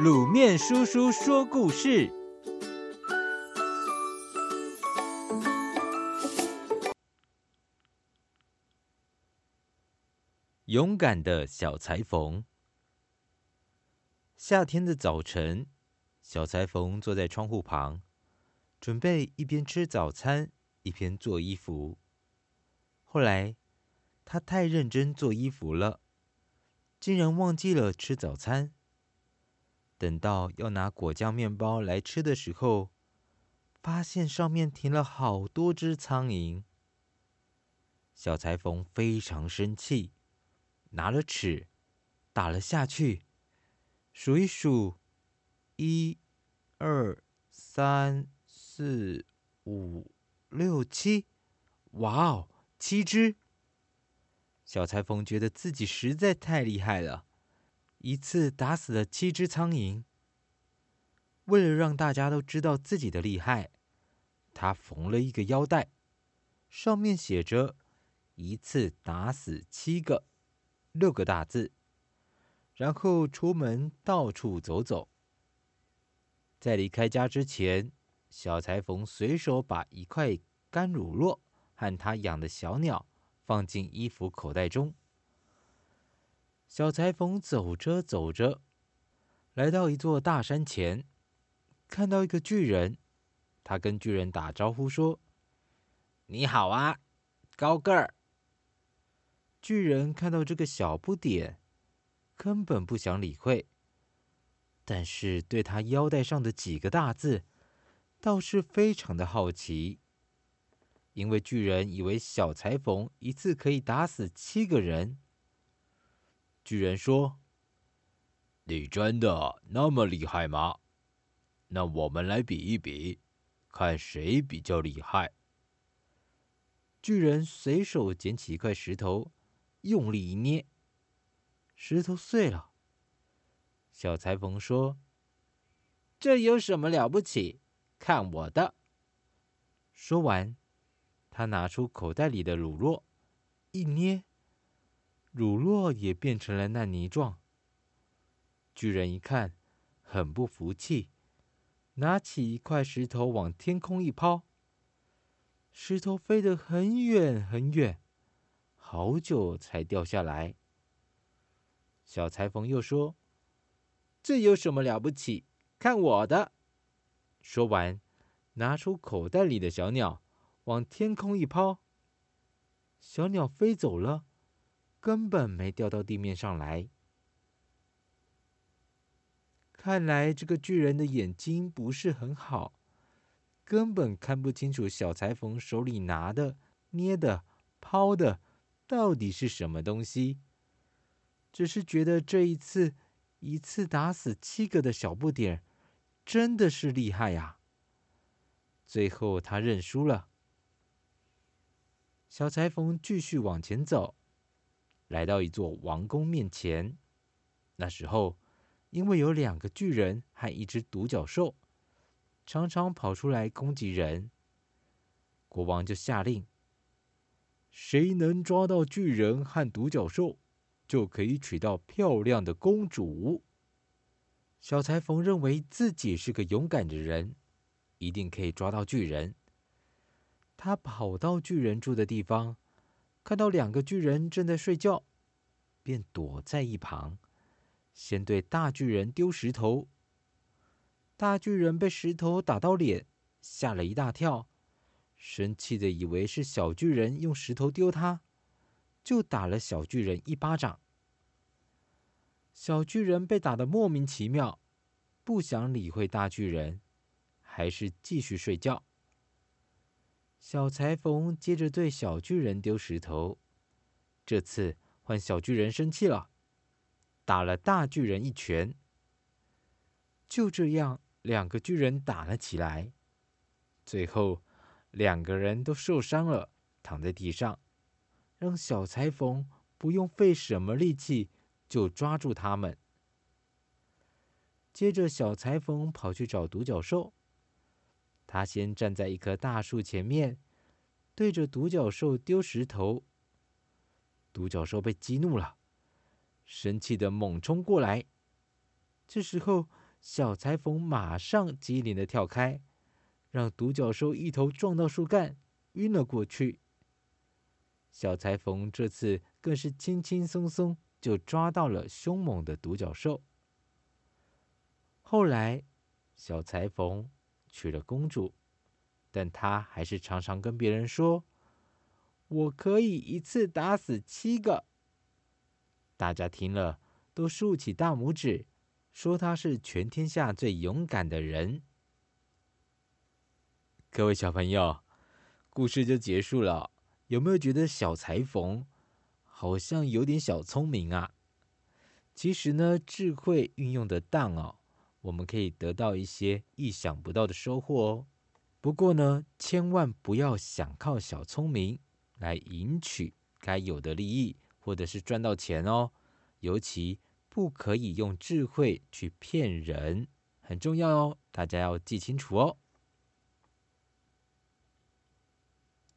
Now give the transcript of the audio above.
卤面叔叔说故事：勇敢的小裁缝。夏天的早晨，小裁缝坐在窗户旁，准备一边吃早餐一边做衣服。后来，他太认真做衣服了，竟然忘记了吃早餐。等到要拿果酱面包来吃的时候，发现上面停了好多只苍蝇。小裁缝非常生气，拿了尺打了下去，数一数，一、二、三、四、五、六、七，哇哦，七只！小裁缝觉得自己实在太厉害了。一次打死了七只苍蝇。为了让大家都知道自己的厉害，他缝了一个腰带，上面写着“一次打死七个”六个大字。然后出门到处走走。在离开家之前，小裁缝随手把一块干乳酪和他养的小鸟放进衣服口袋中。小裁缝走着走着，来到一座大山前，看到一个巨人。他跟巨人打招呼说：“你好啊，高个儿。”巨人看到这个小不点，根本不想理会，但是对他腰带上的几个大字，倒是非常的好奇。因为巨人以为小裁缝一次可以打死七个人。巨人说：“你真的那么厉害吗？那我们来比一比，看谁比较厉害。”巨人随手捡起一块石头，用力一捏，石头碎了。小裁缝说：“这有什么了不起？看我的！”说完，他拿出口袋里的乳酪，一捏。乳酪也变成了烂泥状。巨人一看，很不服气，拿起一块石头往天空一抛，石头飞得很远很远，好久才掉下来。小裁缝又说：“这有什么了不起？看我的！”说完，拿出口袋里的小鸟，往天空一抛，小鸟飞走了。根本没掉到地面上来。看来这个巨人的眼睛不是很好，根本看不清楚小裁缝手里拿的、捏的、抛的到底是什么东西。只是觉得这一次一次打死七个的小不点，真的是厉害呀！最后他认输了。小裁缝继续往前走。来到一座王宫面前，那时候，因为有两个巨人和一只独角兽，常常跑出来攻击人。国王就下令：谁能抓到巨人和独角兽，就可以娶到漂亮的公主。小裁缝认为自己是个勇敢的人，一定可以抓到巨人。他跑到巨人住的地方。看到两个巨人正在睡觉，便躲在一旁，先对大巨人丢石头。大巨人被石头打到脸，吓了一大跳，生气的以为是小巨人用石头丢他，就打了小巨人一巴掌。小巨人被打得莫名其妙，不想理会大巨人，还是继续睡觉。小裁缝接着对小巨人丢石头，这次换小巨人生气了，打了大巨人一拳。就这样，两个巨人打了起来，最后两个人都受伤了，躺在地上，让小裁缝不用费什么力气就抓住他们。接着，小裁缝跑去找独角兽。他先站在一棵大树前面，对着独角兽丢石头。独角兽被激怒了，生气的猛冲过来。这时候，小裁缝马上机灵的跳开，让独角兽一头撞到树干，晕了过去。小裁缝这次更是轻轻松松就抓到了凶猛的独角兽。后来，小裁缝娶了公主，但他还是常常跟别人说：“我可以一次打死七个。”大家听了都竖起大拇指，说他是全天下最勇敢的人。各位小朋友，故事就结束了。有没有觉得小裁缝好像有点小聪明啊？其实呢，智慧运用得当哦，我们可以得到一些意想不到的收获哦。不过呢，千万不要想靠小聪明来赢取该有的利益。或者是赚到钱哦，尤其不可以用智慧去骗人，很重要哦，大家要记清楚哦。